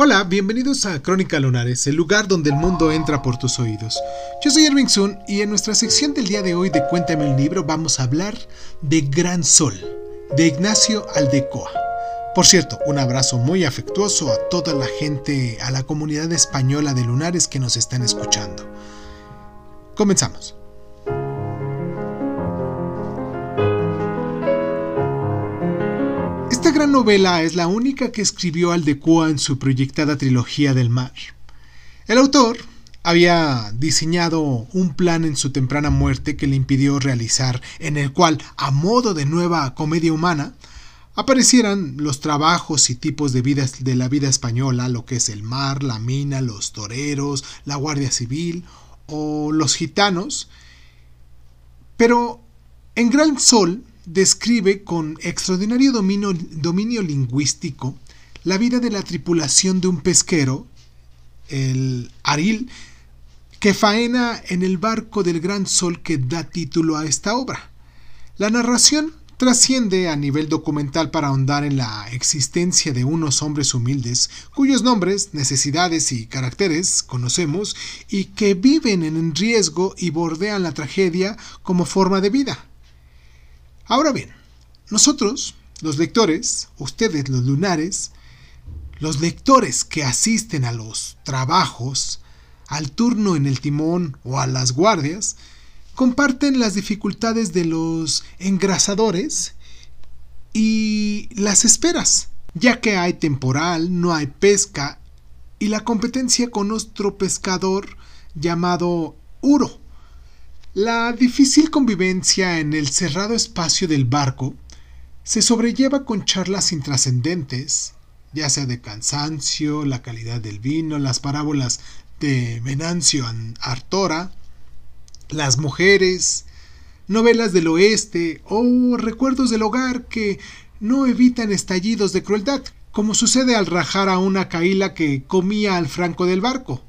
Hola, bienvenidos a Crónica Lunares, el lugar donde el mundo entra por tus oídos. Yo soy Irving Sun y en nuestra sección del día de hoy de Cuéntame el libro vamos a hablar de Gran Sol, de Ignacio Aldecoa. Por cierto, un abrazo muy afectuoso a toda la gente, a la comunidad española de lunares que nos están escuchando. Comenzamos. Gran novela es la única que escribió Aldecoa en su proyectada trilogía del mar. El autor había diseñado un plan en su temprana muerte que le impidió realizar, en el cual, a modo de nueva comedia humana, aparecieran los trabajos y tipos de vida de la vida española, lo que es el mar, la mina, los toreros, la Guardia Civil o los gitanos. Pero en Gran Sol describe con extraordinario dominio, lingüístico la vida de la tripulación de un pesquero, el Aril, que faena en el barco del gran sol que da título a esta obra. La narración trasciende a nivel documental para ahondar en la existencia de unos hombres humildes cuyos nombres, necesidades y caracteres conocemos y que viven en riesgo y bordean la tragedia como forma de vida. Ahora bien, nosotros, los lectores, ustedes los lunares, los lectores que asisten a los trabajos, al turno en el timón o a las guardias, comparten las dificultades de los engrasadores y las esperas, ya que hay temporal, no hay pesca y la competencia con otro pescador llamado Uro la difícil convivencia en el cerrado espacio del barco se sobrelleva con charlas intrascendentes, ya sea de cansancio, la calidad del vino, las parábolas de Venancio Artora, las mujeres, novelas del oeste o recuerdos del hogar que no evitan estallidos de crueldad, como sucede al rajar a una caíla que comía al franco del barco.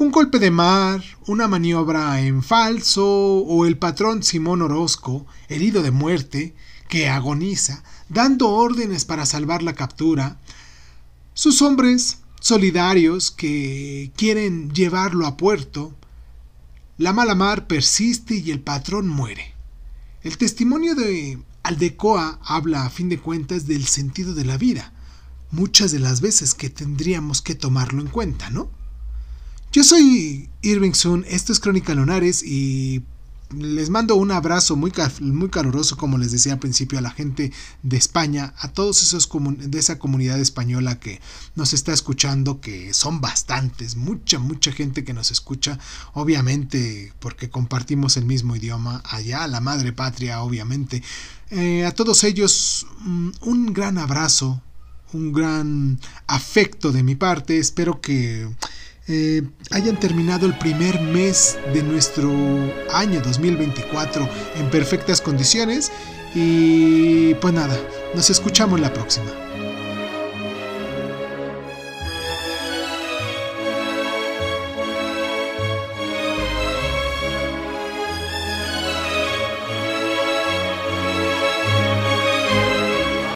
Un golpe de mar, una maniobra en falso o el patrón Simón Orozco, herido de muerte, que agoniza, dando órdenes para salvar la captura, sus hombres solidarios que quieren llevarlo a puerto, la mala mar persiste y el patrón muere. El testimonio de Aldecoa habla a fin de cuentas del sentido de la vida, muchas de las veces que tendríamos que tomarlo en cuenta, ¿no? Yo soy Irving Sun, esto es Crónica Lunares y les mando un abrazo muy, muy caluroso, como les decía al principio, a la gente de España, a todos esos de esa comunidad española que nos está escuchando, que son bastantes, mucha, mucha gente que nos escucha, obviamente porque compartimos el mismo idioma allá, la madre patria, obviamente. Eh, a todos ellos mm, un gran abrazo, un gran afecto de mi parte, espero que eh, hayan terminado el primer mes de nuestro año 2024 en perfectas condiciones. Y pues nada, nos escuchamos la próxima.